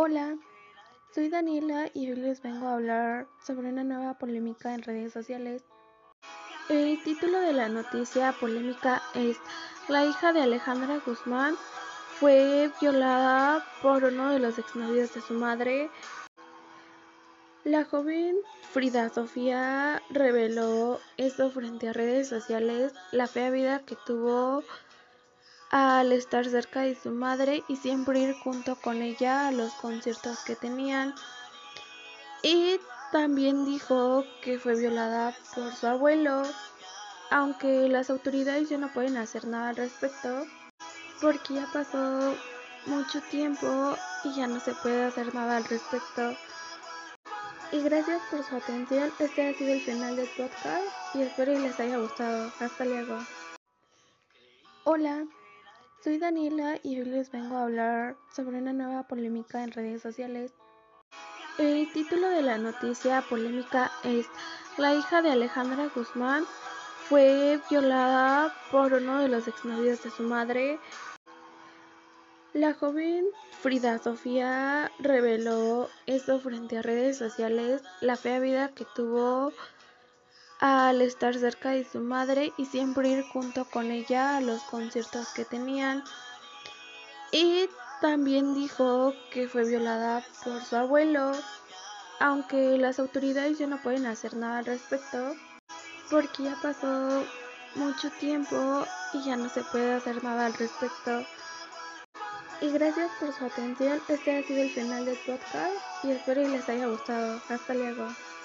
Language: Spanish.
Hola, soy Daniela y hoy les vengo a hablar sobre una nueva polémica en redes sociales. El título de la noticia polémica es La hija de Alejandra Guzmán fue violada por uno de los exnovios de su madre. La joven Frida Sofía reveló esto frente a redes sociales, la fea vida que tuvo al estar cerca de su madre y siempre ir junto con ella a los conciertos que tenían. Y también dijo que fue violada por su abuelo, aunque las autoridades ya no pueden hacer nada al respecto, porque ya pasó mucho tiempo y ya no se puede hacer nada al respecto. Y gracias por su atención, este ha sido el final del podcast y espero que les haya gustado. Hasta luego. Hola. Soy Daniela y hoy les vengo a hablar sobre una nueva polémica en redes sociales. El título de la noticia polémica es La hija de Alejandra Guzmán fue violada por uno de los exnovios de su madre. La joven Frida Sofía reveló esto frente a redes sociales, la fea vida que tuvo al estar cerca de su madre y siempre ir junto con ella a los conciertos que tenían. Y también dijo que fue violada por su abuelo, aunque las autoridades ya no pueden hacer nada al respecto, porque ya pasó mucho tiempo y ya no se puede hacer nada al respecto. Y gracias por su atención, este ha sido el final del podcast y espero que les haya gustado. Hasta luego.